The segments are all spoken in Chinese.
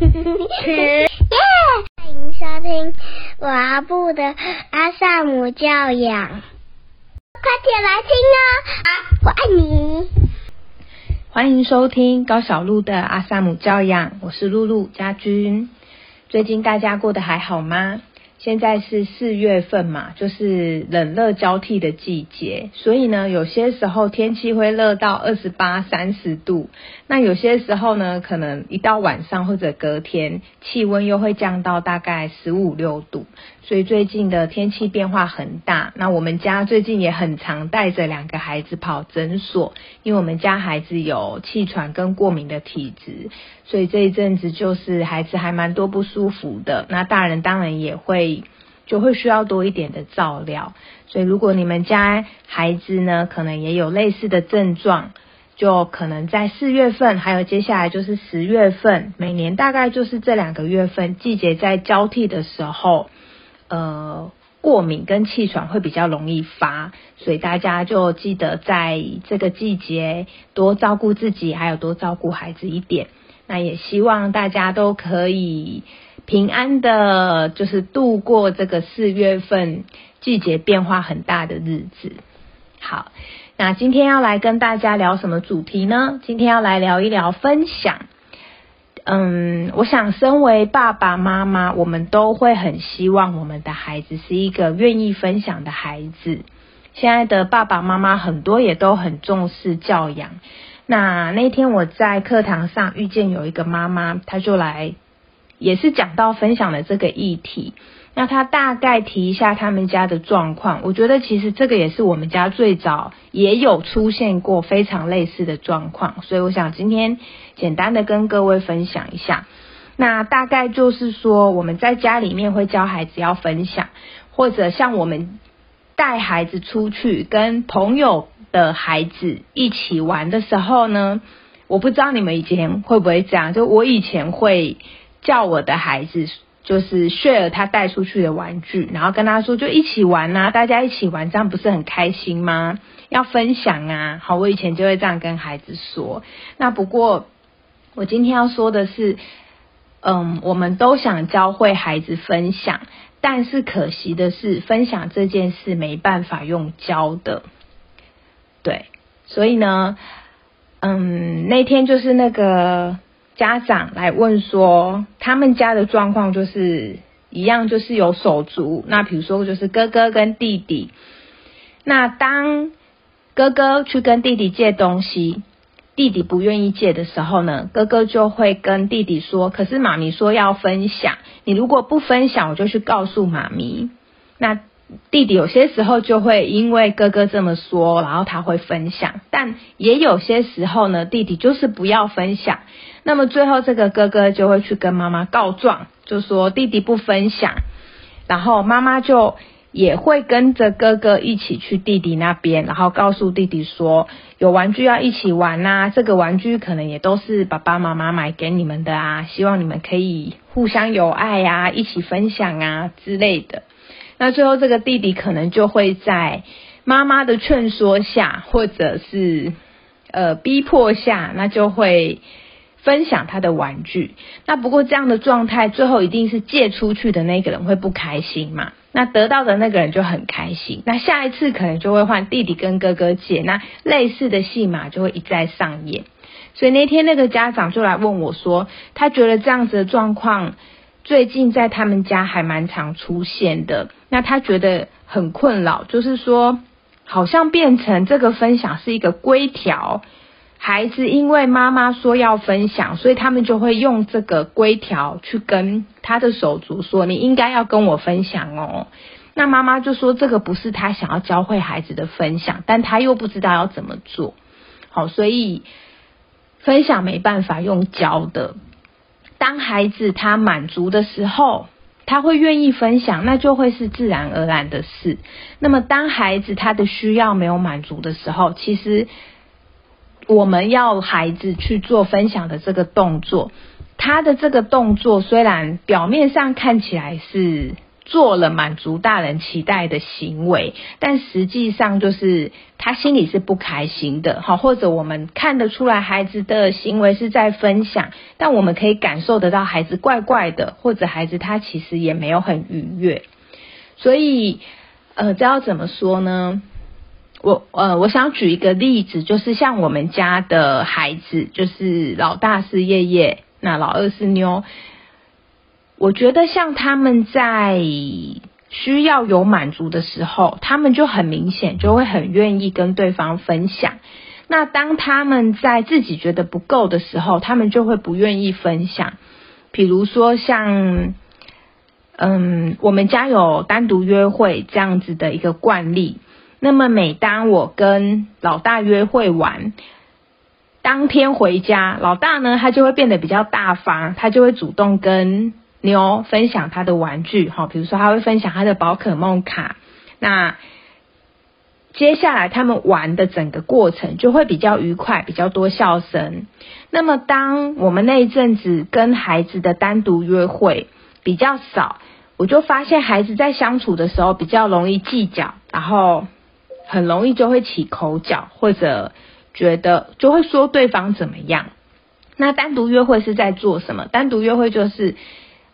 耶！欢迎收听阿布的阿萨姆教养，快点来听哦！啊，我爱你。欢迎收听高小璐的阿萨姆教养，我是露露家君。最近大家过得还好吗？现在是四月份嘛，就是冷热交替的季节，所以呢，有些时候天气会热到二十八、三十度，那有些时候呢，可能一到晚上或者隔天，气温又会降到大概十五六度，所以最近的天气变化很大。那我们家最近也很常带着两个孩子跑诊所，因为我们家孩子有气喘跟过敏的体质，所以这一阵子就是孩子还蛮多不舒服的。那大人当然也会。就会需要多一点的照料，所以如果你们家孩子呢，可能也有类似的症状，就可能在四月份，还有接下来就是十月份，每年大概就是这两个月份，季节在交替的时候，呃，过敏跟气喘会比较容易发，所以大家就记得在这个季节多照顾自己，还有多照顾孩子一点。那也希望大家都可以。平安的，就是度过这个四月份季节变化很大的日子。好，那今天要来跟大家聊什么主题呢？今天要来聊一聊分享。嗯，我想身为爸爸妈妈，我们都会很希望我们的孩子是一个愿意分享的孩子。现在的爸爸妈妈很多也都很重视教养。那那天我在课堂上遇见有一个妈妈，她就来。也是讲到分享的这个议题，那他大概提一下他们家的状况。我觉得其实这个也是我们家最早也有出现过非常类似的状况，所以我想今天简单的跟各位分享一下。那大概就是说我们在家里面会教孩子要分享，或者像我们带孩子出去跟朋友的孩子一起玩的时候呢，我不知道你们以前会不会这样，就我以前会。叫我的孩子就是 share 他带出去的玩具，然后跟他说就一起玩啊，大家一起玩，这样不是很开心吗？要分享啊！好，我以前就会这样跟孩子说。那不过我今天要说的是，嗯，我们都想教会孩子分享，但是可惜的是，分享这件事没办法用教的。对，所以呢，嗯，那天就是那个。家长来问说，他们家的状况就是一样，就是有手足。那比如说，就是哥哥跟弟弟。那当哥哥去跟弟弟借东西，弟弟不愿意借的时候呢，哥哥就会跟弟弟说：“可是妈咪说要分享，你如果不分享，我就去告诉妈咪。”那弟弟有些时候就会因为哥哥这么说，然后他会分享，但也有些时候呢，弟弟就是不要分享。那么最后这个哥哥就会去跟妈妈告状，就说弟弟不分享，然后妈妈就也会跟着哥哥一起去弟弟那边，然后告诉弟弟说有玩具要一起玩呐，这个玩具可能也都是爸爸妈妈买给你们的啊，希望你们可以互相有爱呀，一起分享啊之类的。那最后，这个弟弟可能就会在妈妈的劝说下，或者是呃逼迫下，那就会分享他的玩具。那不过这样的状态，最后一定是借出去的那个人会不开心嘛？那得到的那个人就很开心。那下一次可能就会换弟弟跟哥哥借，那类似的戏码就会一再上演。所以那天那个家长就来问我说，他觉得这样子的状况。最近在他们家还蛮常出现的，那他觉得很困扰，就是说好像变成这个分享是一个规条，孩子因为妈妈说要分享，所以他们就会用这个规条去跟他的手足说，你应该要跟我分享哦。那妈妈就说这个不是他想要教会孩子的分享，但他又不知道要怎么做，好，所以分享没办法用教的。当孩子他满足的时候，他会愿意分享，那就会是自然而然的事。那么，当孩子他的需要没有满足的时候，其实我们要孩子去做分享的这个动作，他的这个动作虽然表面上看起来是做了满足大人期待的行为，但实际上就是他心里是不开心的，好，或者我们看得出来孩子的行为是在分享，但我们可以感受得到孩子怪怪的，或者孩子他其实也没有很愉悦，所以呃，这要怎么说呢？我呃，我想举一个例子，就是像我们家的孩子，就是老大是叶叶，那老二是妞。我觉得像他们在需要有满足的时候，他们就很明显就会很愿意跟对方分享。那当他们在自己觉得不够的时候，他们就会不愿意分享。比如说像，嗯，我们家有单独约会这样子的一个惯例。那么每当我跟老大约会完，当天回家，老大呢他就会变得比较大方，他就会主动跟妞分享他的玩具，哈，比如说他会分享他的宝可梦卡。那接下来他们玩的整个过程就会比较愉快，比较多笑声。那么当我们那一阵子跟孩子的单独约会比较少，我就发现孩子在相处的时候比较容易计较，然后。很容易就会起口角，或者觉得就会说对方怎么样。那单独约会是在做什么？单独约会就是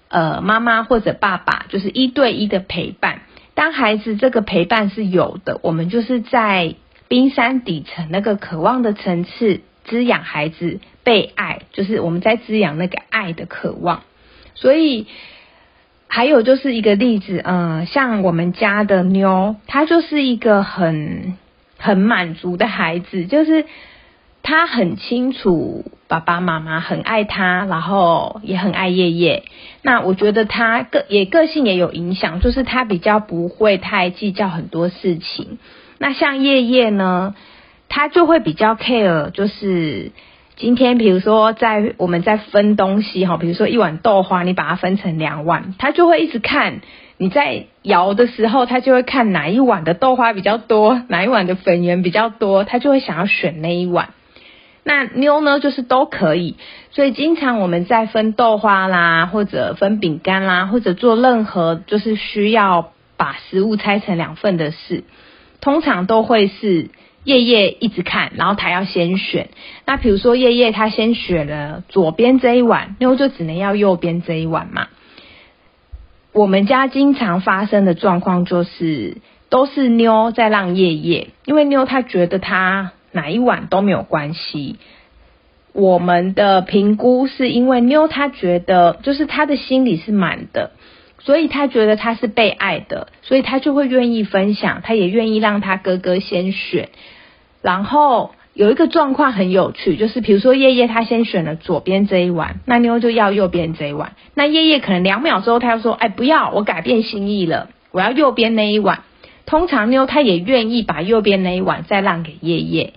呃妈妈或者爸爸就是一对一的陪伴。当孩子这个陪伴是有的，我们就是在冰山底层那个渴望的层次滋养孩子被爱，就是我们在滋养那个爱的渴望。所以。还有就是一个例子，嗯，像我们家的妞，她就是一个很很满足的孩子，就是她很清楚爸爸妈妈很爱她，然后也很爱叶叶。那我觉得她个也个性也有影响，就是她比较不会太计较很多事情。那像叶叶呢，她就会比较 care，就是。今天，比如说在我们在分东西哈，比如说一碗豆花，你把它分成两碗，他就会一直看你在摇的时候，他就会看哪一碗的豆花比较多，哪一碗的粉圆比较多，他就会想要选那一碗。那妞呢，就是都可以，所以经常我们在分豆花啦，或者分饼干啦，或者做任何就是需要把食物拆成两份的事，通常都会是。夜夜一直看，然后他要先选。那比如说夜夜他先选了左边这一碗，妞就只能要右边这一碗嘛。我们家经常发生的状况就是，都是妞在让夜夜，因为妞她觉得她哪一碗都没有关系。我们的评估是因为妞她觉得，就是她的心里是满的。所以他觉得他是被爱的，所以他就会愿意分享，他也愿意让他哥哥先选。然后有一个状况很有趣，就是比如说叶叶他先选了左边这一碗，那妞就要右边这一碗。那叶叶可能两秒之后他又说：“哎，不要，我改变心意了，我要右边那一碗。”通常妞他也愿意把右边那一碗再让给叶叶，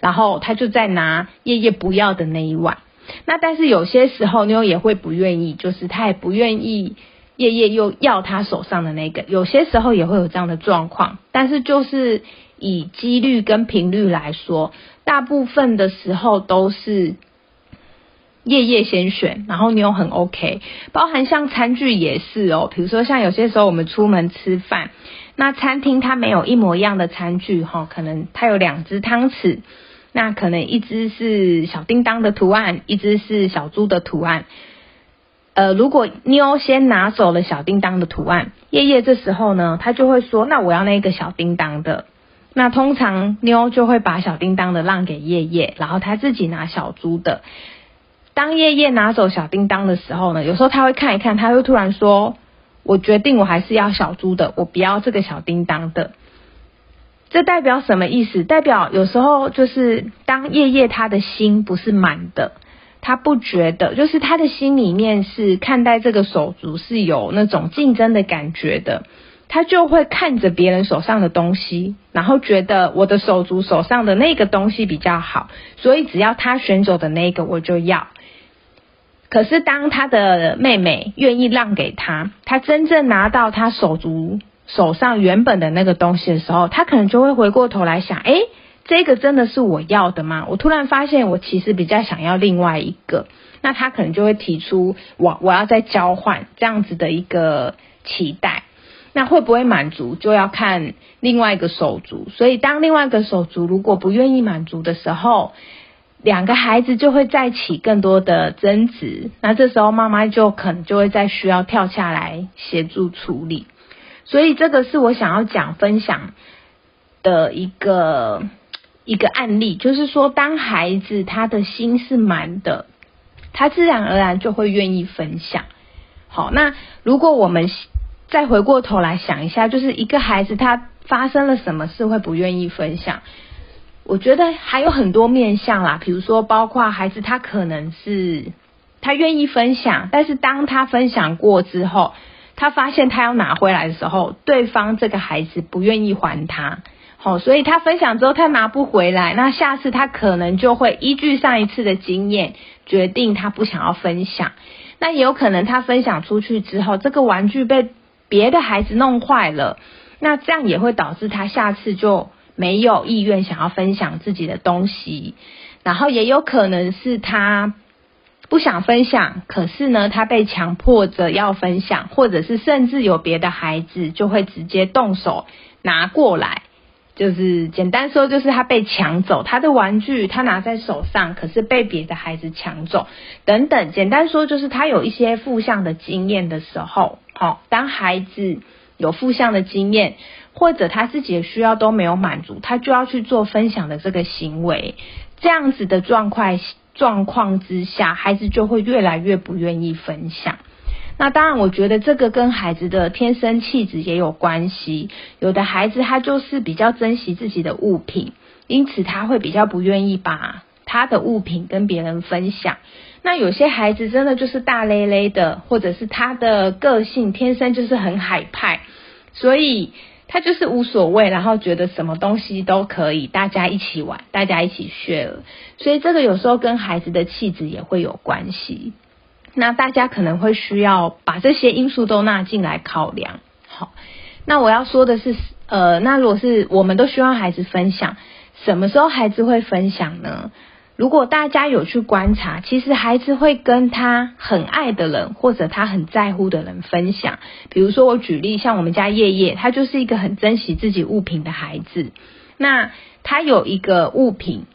然后他就再拿叶叶不要的那一碗。那但是有些时候妞也会不愿意，就是他也不愿意。夜夜又要他手上的那个，有些时候也会有这样的状况，但是就是以几率跟频率来说，大部分的时候都是夜夜先选，然后妞很 OK，包含像餐具也是哦，比如说像有些时候我们出门吃饭，那餐厅它没有一模一样的餐具哈，可能它有两只汤匙，那可能一只是小叮当的图案，一只是小猪的图案。呃，如果妞先拿走了小叮当的图案，叶叶这时候呢，他就会说：“那我要那个小叮当的。”那通常妞就会把小叮当的让给叶叶，然后他自己拿小猪的。当叶叶拿走小叮当的时候呢，有时候他会看一看，他会突然说：“我决定我还是要小猪的，我不要这个小叮当的。”这代表什么意思？代表有时候就是当叶叶他的心不是满的。他不觉得，就是他的心里面是看待这个手足是有那种竞争的感觉的，他就会看着别人手上的东西，然后觉得我的手足手上的那个东西比较好，所以只要他选走的那个我就要。可是当他的妹妹愿意让给他，他真正拿到他手足手上原本的那个东西的时候，他可能就会回过头来想，哎。这个真的是我要的吗？我突然发现，我其实比较想要另外一个。那他可能就会提出，我我要再交换这样子的一个期待。那会不会满足，就要看另外一个手足。所以，当另外一个手足如果不愿意满足的时候，两个孩子就会再起更多的争执。那这时候，妈妈就可能就会再需要跳下来协助处理。所以，这个是我想要讲分享的一个一个案例，就是说，当孩子他的心是满的，他自然而然就会愿意分享。好，那如果我们再回过头来想一下，就是一个孩子他发生了什么事会不愿意分享？我觉得还有很多面向啦，比如说包括孩子他可能是他愿意分享，但是当他分享过之后，他发现他要拿回来的时候，对方这个孩子不愿意还他，好，所以他分享之后他拿不回来，那下次他可能就会依据上一次的经验，决定他不想要分享。那也有可能他分享出去之后，这个玩具被别的孩子弄坏了，那这样也会导致他下次就没有意愿想要分享自己的东西。然后也有可能是他不想分享，可是呢，他被强迫着要分享，或者是甚至有别的孩子就会直接动手拿过来。就是简单说，就是他被抢走他的玩具，他拿在手上，可是被别的孩子抢走，等等。简单说，就是他有一些负向的经验的时候，好，当孩子有负向的经验，或者他自己的需要都没有满足，他就要去做分享的这个行为，这样子的状况状况之下，孩子就会越来越不愿意分享。那当然，我觉得这个跟孩子的天生气质也有关系。有的孩子他就是比较珍惜自己的物品，因此他会比较不愿意把他的物品跟别人分享。那有些孩子真的就是大咧咧的，或者是他的个性天生就是很海派，所以他就是无所谓，然后觉得什么东西都可以，大家一起玩，大家一起 share。所以这个有时候跟孩子的气质也会有关系。那大家可能会需要把这些因素都纳进来考量。好，那我要说的是，呃，那如果是我们都希望孩子分享，什么时候孩子会分享呢？如果大家有去观察，其实孩子会跟他很爱的人或者他很在乎的人分享。比如说我举例，像我们家叶叶，他就是一个很珍惜自己物品的孩子。那他有一个物品，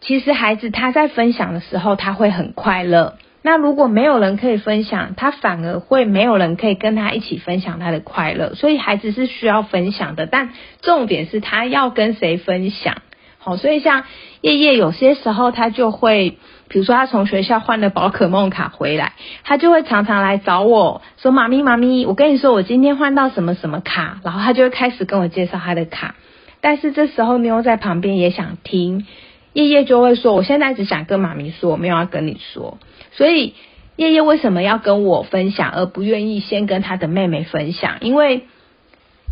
其实孩子他在分享的时候，他会很快乐。那如果没有人可以分享，他反而会没有人可以跟他一起分享他的快乐。所以孩子是需要分享的，但重点是他要跟谁分享。好，所以像叶叶有些时候他就会，比如说他从学校换了宝可梦卡回来，他就会常常来找我说：“妈咪，妈咪，我跟你说，我今天换到什么什么卡。”然后他就会开始跟我介绍他的卡。但是这时候妞在旁边也想听，叶叶就会说：“我现在只想跟妈咪说，我没有要跟你说。”所以叶叶为什么要跟我分享，而不愿意先跟他的妹妹分享？因为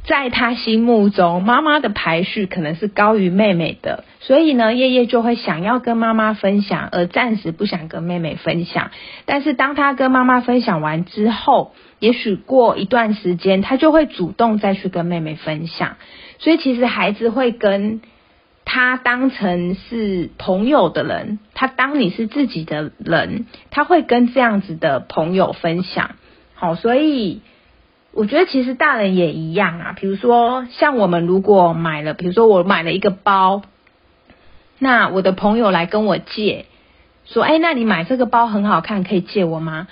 在他心目中，妈妈的排序可能是高于妹妹的，所以呢，叶叶就会想要跟妈妈分享，而暂时不想跟妹妹分享。但是当他跟妈妈分享完之后，也许过一段时间，他就会主动再去跟妹妹分享。所以其实孩子会跟。他当成是朋友的人，他当你是自己的人，他会跟这样子的朋友分享。好，所以我觉得其实大人也一样啊。比如说，像我们如果买了，比如说我买了一个包，那我的朋友来跟我借，说：“哎，那你买这个包很好看，可以借我吗？”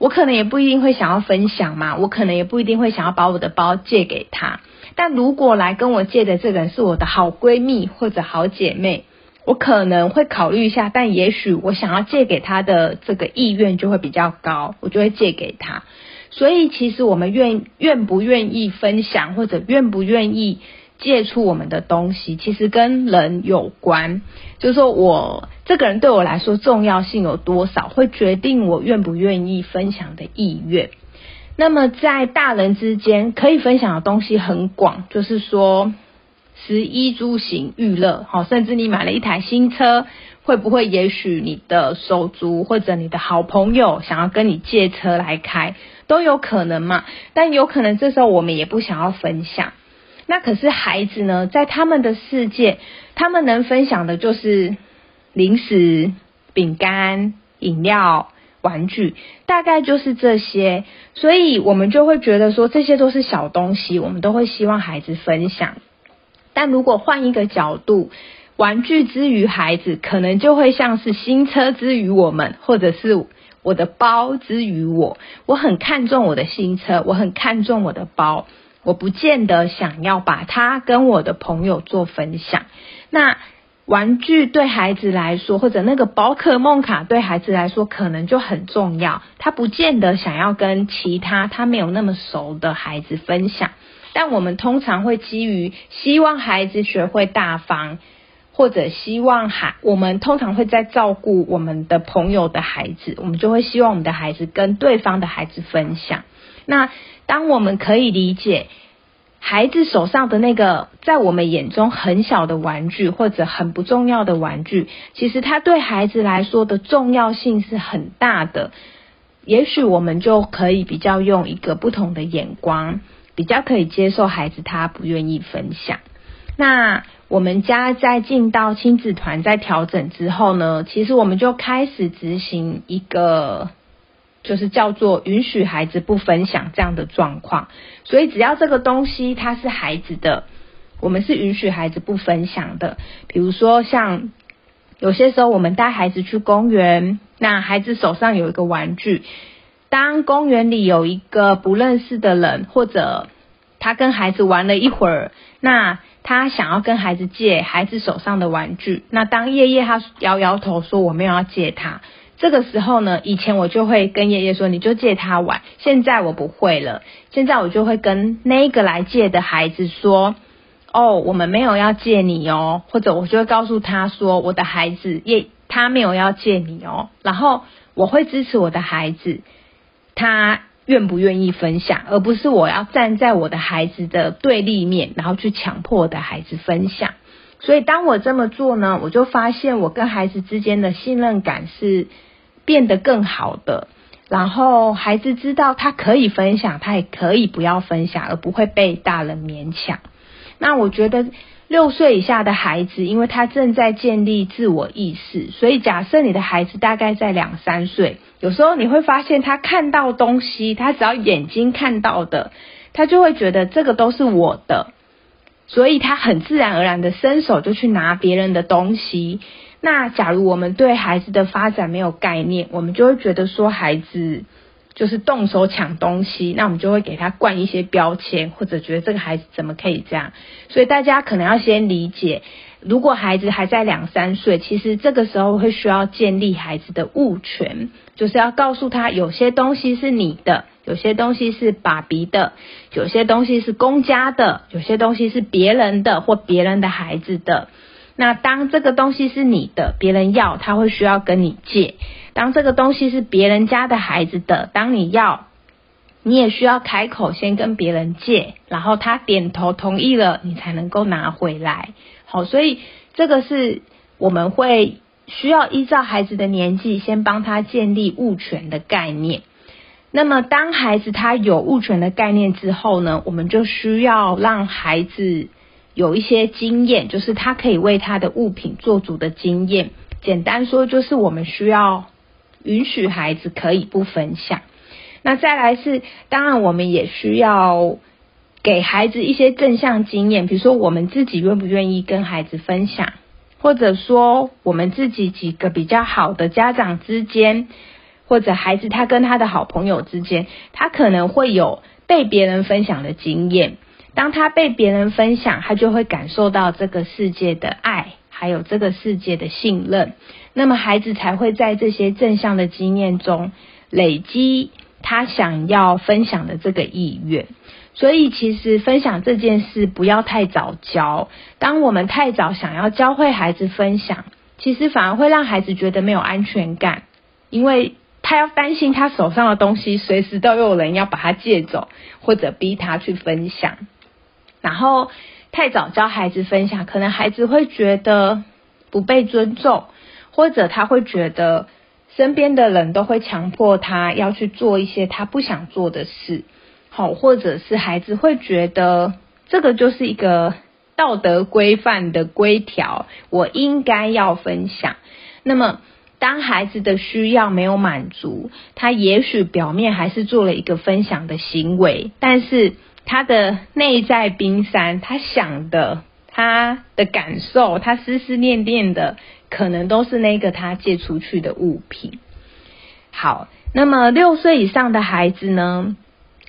我可能也不一定会想要分享嘛，我可能也不一定会想要把我的包借给他。但如果来跟我借的这个人是我的好闺蜜或者好姐妹，我可能会考虑一下，但也许我想要借给她的这个意愿就会比较高，我就会借给她。所以其实我们愿愿不愿意分享，或者愿不愿意借出我们的东西，其实跟人有关。就是说我这个人对我来说重要性有多少，会决定我愿不愿意分享的意愿。那么在大人之间可以分享的东西很广，就是说，食衣住行娱乐，好，甚至你买了一台新车，会不会也许你的手足或者你的好朋友想要跟你借车来开，都有可能嘛？但有可能这时候我们也不想要分享。那可是孩子呢，在他们的世界，他们能分享的就是零食、饼干、饮料。玩具，大概就是这些，所以我们就会觉得说这些都是小东西，我们都会希望孩子分享。但如果换一个角度，玩具之于孩子，可能就会像是新车之于我们，或者是我的包之于我。我很看重我的新车，我很看重我的包，我不见得想要把它跟我的朋友做分享。那玩具对孩子来说，或者那个宝可梦卡对孩子来说，可能就很重要。他不见得想要跟其他他没有那么熟的孩子分享。但我们通常会基于希望孩子学会大方，或者希望孩，我们通常会在照顾我们的朋友的孩子，我们就会希望我们的孩子跟对方的孩子分享。那当我们可以理解孩子手上的那个在我们眼中很小的玩具，或者很不重要的玩具，其实它对孩子来说的重要性是很大的。也许我们就可以比较用一个不同的眼光。比较可以接受孩子他不愿意分享。那我们家在进到亲子团在调整之后呢，其实我们就开始执行一个，就是叫做允许孩子不分享这样的状况。所以只要这个东西它是孩子的，我们是允许孩子不分享的。比如说像有些时候我们带孩子去公园，那孩子手上有一个玩具。当公园里有一个不认识的人，或者他跟孩子玩了一会儿，那他想要跟孩子借孩子手上的玩具。那当叶叶他摇摇头说我没有要借他，这个时候呢，以前我就会跟爷爷说你就借他玩。现在我不会了，现在我就会跟那个来借的孩子说，哦，我们没有要借你哦，或者我就会告诉他说，我的孩子也他没有要借你哦，然后我会支持我的孩子。他愿不愿意分享，而不是我要站在我的孩子的对立面，然后去强迫我的孩子分享。所以当我这么做呢，我就发现我跟孩子之间的信任感是变得更好的。然后孩子知道他可以分享，他也可以不要分享，而不会被大人勉强。那我觉得。六岁以下的孩子，因为他正在建立自我意识，所以假设你的孩子大概在两三岁，有时候你会发现他看到东西，他只要眼睛看到的，他就会觉得这个都是我的，所以他很自然而然的伸手就去拿别人的东西。那假如我们对孩子的发展没有概念，我们就会觉得说孩子。就是动手抢东西，那我们就会给他灌一些标签，或者觉得这个孩子怎么可以这样？所以大家可能要先理解，如果孩子还在两三岁，其实这个时候会需要建立孩子的物权，就是要告诉他有些东西是你的，有些东西是爸比的，有些东西是公家的，有些东西是别人的或别人的孩子的。那当这个东西是你的，别人要，他会需要跟你借。当这个东西是别人家的孩子的，当你要，你也需要开口先跟别人借，然后他点头同意了，你才能够拿回来。好，所以这个是我们会需要依照孩子的年纪，先帮他建立物权的概念。那么，当孩子他有物权的概念之后呢，我们就需要让孩子有一些经验，就是他可以为他的物品做主的经验。简单说，就是我们需要。允许孩子可以不分享，那再来是，当然我们也需要给孩子一些正向经验，比如说我们自己愿不愿意跟孩子分享，或者说我们自己几个比较好的家长之间，或者孩子他跟他的好朋友之间，他可能会有被别人分享的经验，当他被别人分享，他就会感受到这个世界的爱。还有这个世界的信任，那么孩子才会在这些正向的经验中累积他想要分享的这个意愿。所以，其实分享这件事不要太早教。当我们太早想要教会孩子分享，其实反而会让孩子觉得没有安全感，因为他要担心他手上的东西随时都有人要把他借走，或者逼他去分享，然后。太早教孩子分享，可能孩子会觉得不被尊重，或者他会觉得身边的人都会强迫他要去做一些他不想做的事，好，或者是孩子会觉得这个就是一个道德规范的规条，我应该要分享。那么当孩子的需要没有满足，他也许表面还是做了一个分享的行为，但是他的内在冰山，他想的、他的感受、他思思念念的，可能都是那个他借出去的物品。好，那么六岁以上的孩子呢？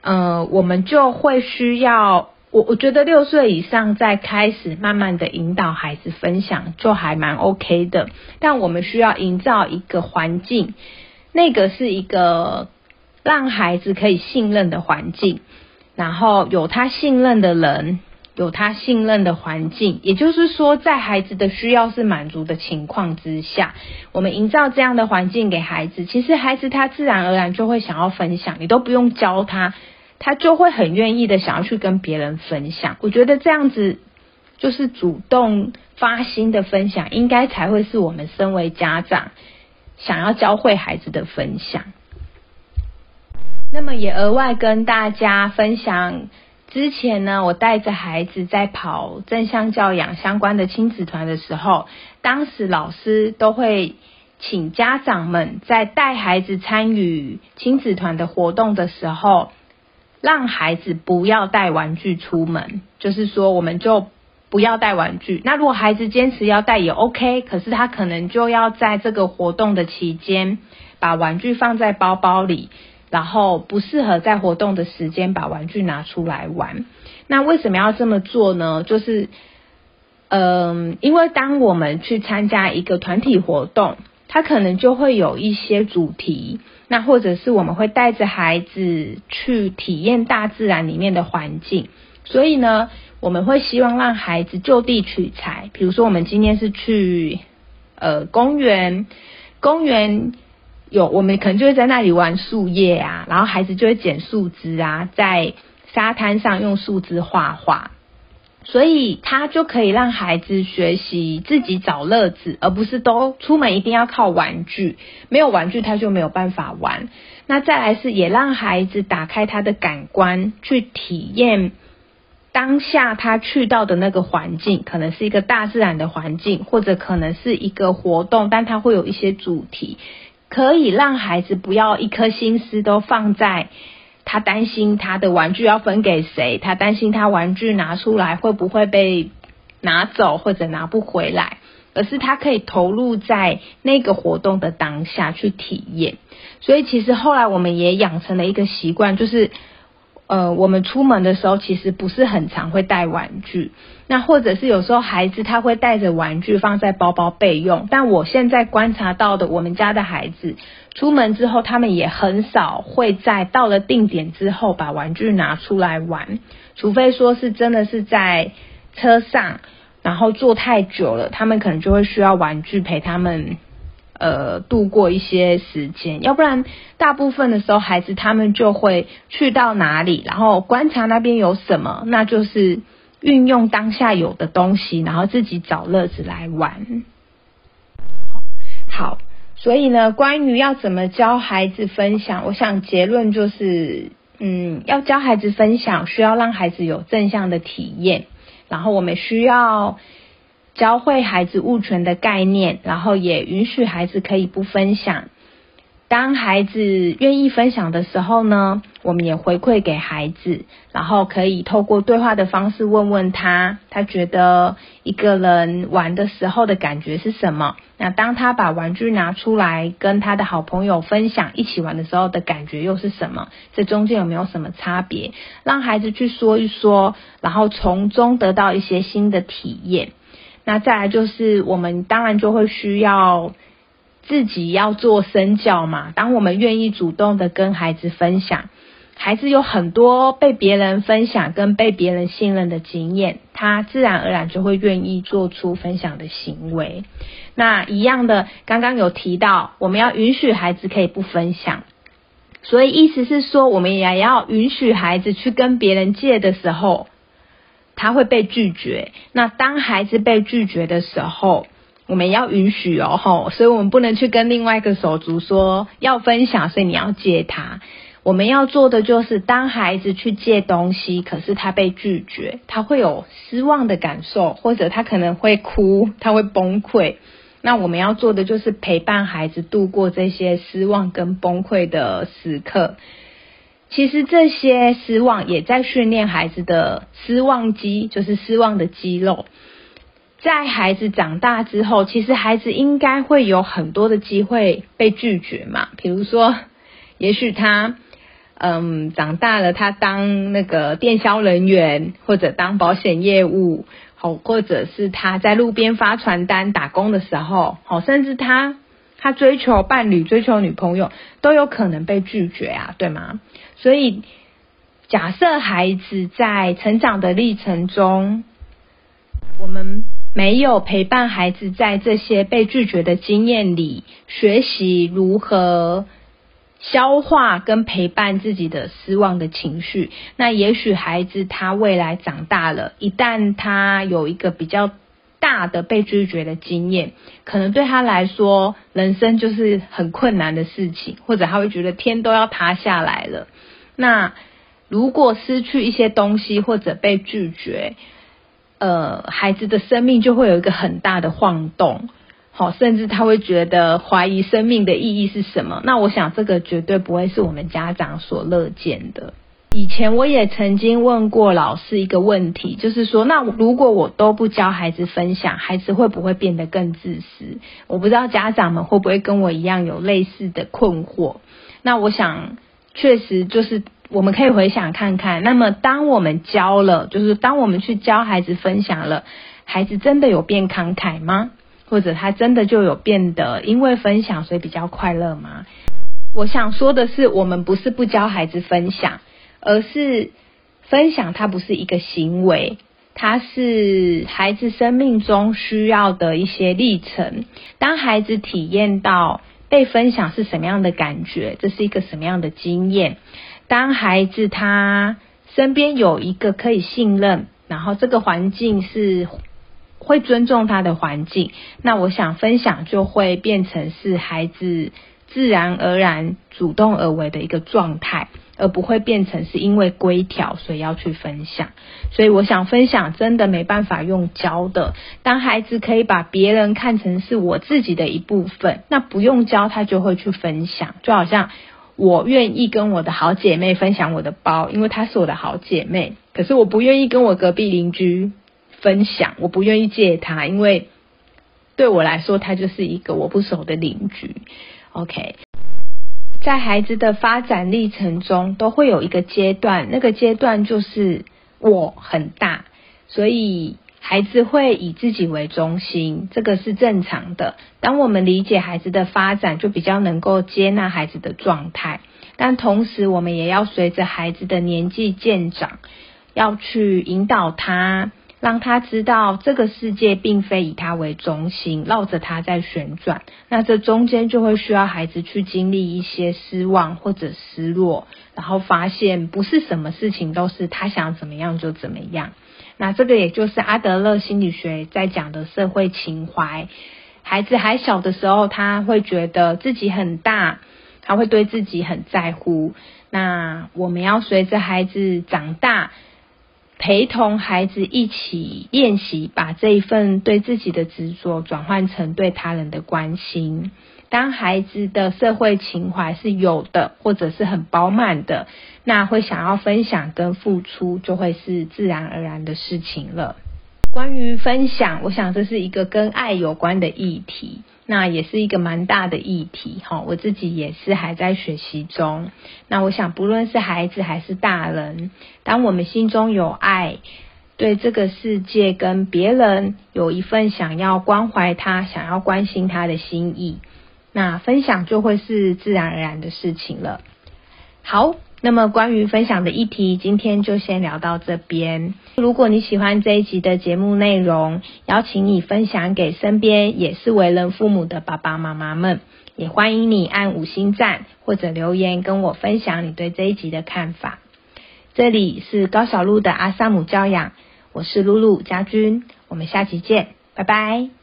呃，我们就会需要。我我觉得六岁以上再开始慢慢的引导孩子分享就还蛮 OK 的，但我们需要营造一个环境，那个是一个让孩子可以信任的环境，然后有他信任的人，有他信任的环境，也就是说，在孩子的需要是满足的情况之下，我们营造这样的环境给孩子，其实孩子他自然而然就会想要分享，你都不用教他。他就会很愿意的想要去跟别人分享，我觉得这样子就是主动发心的分享，应该才会是我们身为家长想要教会孩子的分享。那么也额外跟大家分享，之前呢，我带着孩子在跑正向教养相关的亲子团的时候，当时老师都会请家长们在带孩子参与亲子团的活动的时候。让孩子不要带玩具出门，就是说，我们就不要带玩具。那如果孩子坚持要带也 OK，可是他可能就要在这个活动的期间把玩具放在包包里，然后不适合在活动的时间把玩具拿出来玩。那为什么要这么做呢？就是，嗯，因为当我们去参加一个团体活动，它可能就会有一些主题。那或者是我们会带着孩子去体验大自然里面的环境，所以呢，我们会希望让孩子就地取材。比如说，我们今天是去呃公园，公园有我们可能就会在那里玩树叶啊，然后孩子就会捡树枝啊，在沙滩上用树枝画画。所以他就可以让孩子学习自己找乐子，而不是都出门一定要靠玩具。没有玩具他就没有办法玩。那再来是也让孩子打开他的感官，去体验当下他去到的那个环境，可能是一个大自然的环境，或者可能是一个活动，但他会有一些主题，可以让孩子不要一颗心思都放在。他担心他的玩具要分给谁？他担心他玩具拿出来会不会被拿走或者拿不回来？而是他可以投入在那个活动的当下去体验。所以其实后来我们也养成了一个习惯，就是。呃，我们出门的时候其实不是很常会带玩具，那或者是有时候孩子他会带着玩具放在包包备用，但我现在观察到的，我们家的孩子出门之后，他们也很少会在到了定点之后把玩具拿出来玩，除非说是真的是在车上，然后坐太久了，他们可能就会需要玩具陪他们。呃，度过一些时间，要不然大部分的时候，孩子他们就会去到哪里，然后观察那边有什么，那就是运用当下有的东西，然后自己找乐子来玩。好，所以呢，关于要怎么教孩子分享，我想结论就是，嗯，要教孩子分享，需要让孩子有正向的体验，然后我们需要。教会孩子物权的概念，然后也允许孩子可以不分享。当孩子愿意分享的时候呢，我们也回馈给孩子，然后可以透过对话的方式问问他，他觉得一个人玩的时候的感觉是什么？那当他把玩具拿出来跟他的好朋友分享，一起玩的时候的感觉又是什么？这中间有没有什么差别？让孩子去说一说，然后从中得到一些新的体验。那再来就是，我们当然就会需要自己要做身教嘛。当我们愿意主动的跟孩子分享，孩子有很多被别人分享跟被别人信任的经验，他自然而然就会愿意做出分享的行为。那一样的，刚刚有提到，我们要允许孩子可以不分享，所以意思是说，我们也要允许孩子去跟别人借的时候。他会被拒绝。那当孩子被拒绝的时候，我们要允许哦，吼，所以我们不能去跟另外一个手足说要分享，所以你要借他。我们要做的就是，当孩子去借东西，可是他被拒绝，他会有失望的感受，或者他可能会哭，他会崩溃。那我们要做的就是陪伴孩子度过这些失望跟崩溃的时刻。其实这些失望也在训练孩子的失望肌，就是失望的肌肉。在孩子长大之后，其实孩子应该会有很多的机会被拒绝嘛。比如说，也许他嗯长大了，他当那个电销人员，或者当保险业务，好，或者是他在路边发传单打工的时候，好，甚至他他追求伴侣、追求女朋友，都有可能被拒绝啊，对吗？所以，假设孩子在成长的历程中，我们。没有陪伴孩子在这些被拒绝的经验里学习如何消化跟陪伴自己的失望的情绪，那也许孩子他未来长大了，一旦他有一个比较大的被拒绝的经验，可能对他来说人生就是很困难的事情，或者他会觉得天都要塌下来了。那如果失去一些东西或者被拒绝，呃，孩子的生命就会有一个很大的晃动，好，甚至他会觉得怀疑生命的意义是什么。那我想这个绝对不会是我们家长所乐见的。以前我也曾经问过老师一个问题，就是说，那如果我都不教孩子分享，孩子会不会变得更自私？我不知道家长们会不会跟我一样有类似的困惑。那我想，确实就是。我们可以回想看看，那么当我们教了，就是当我们去教孩子分享了，孩子真的有变慷慨吗？或者他真的就有变得因为分享所以比较快乐吗？我想说的是，我们不是不教孩子分享，而是分享它不是一个行为，它是孩子生命中需要的一些历程。当孩子体验到被分享是什么样的感觉，这是一个什么样的经验？当孩子他身边有一个可以信任，然后这个环境是会尊重他的环境，那我想分享就会变成是孩子自然而然主动而为的一个状态，而不会变成是因为规条所以要去分享。所以我想分享真的没办法用教的，当孩子可以把别人看成是我自己的一部分，那不用教他就会去分享，就好像。我愿意跟我的好姐妹分享我的包，因为她是我的好姐妹。可是我不愿意跟我隔壁邻居分享，我不愿意借她，因为对我来说，她就是一个我不熟的邻居。OK，在孩子的发展历程中，都会有一个阶段，那个阶段就是我很大，所以。孩子会以自己为中心，这个是正常的。当我们理解孩子的发展，就比较能够接纳孩子的状态。但同时，我们也要随着孩子的年纪渐长，要去引导他，让他知道这个世界并非以他为中心，绕着他在旋转。那这中间就会需要孩子去经历一些失望或者失落，然后发现不是什么事情都是他想怎么样就怎么样。那这个也就是阿德勒心理学在讲的社会情怀。孩子还小的时候，他会觉得自己很大，他会对自己很在乎。那我们要随着孩子长大，陪同孩子一起练习，把这一份对自己的执着转换成对他人的关心。当孩子的社会情怀是有的，或者是很饱满的，那会想要分享跟付出，就会是自然而然的事情了。关于分享，我想这是一个跟爱有关的议题，那也是一个蛮大的议题。哈，我自己也是还在学习中。那我想，不论是孩子还是大人，当我们心中有爱，对这个世界跟别人有一份想要关怀他、想要关心他的心意。那分享就会是自然而然的事情了。好，那么关于分享的议题，今天就先聊到这边。如果你喜欢这一集的节目内容，邀请你分享给身边也是为人父母的爸爸妈妈们，也欢迎你按五星赞或者留言跟我分享你对这一集的看法。这里是高小璐的阿萨姆教养，我是露露家君，我们下期见，拜拜。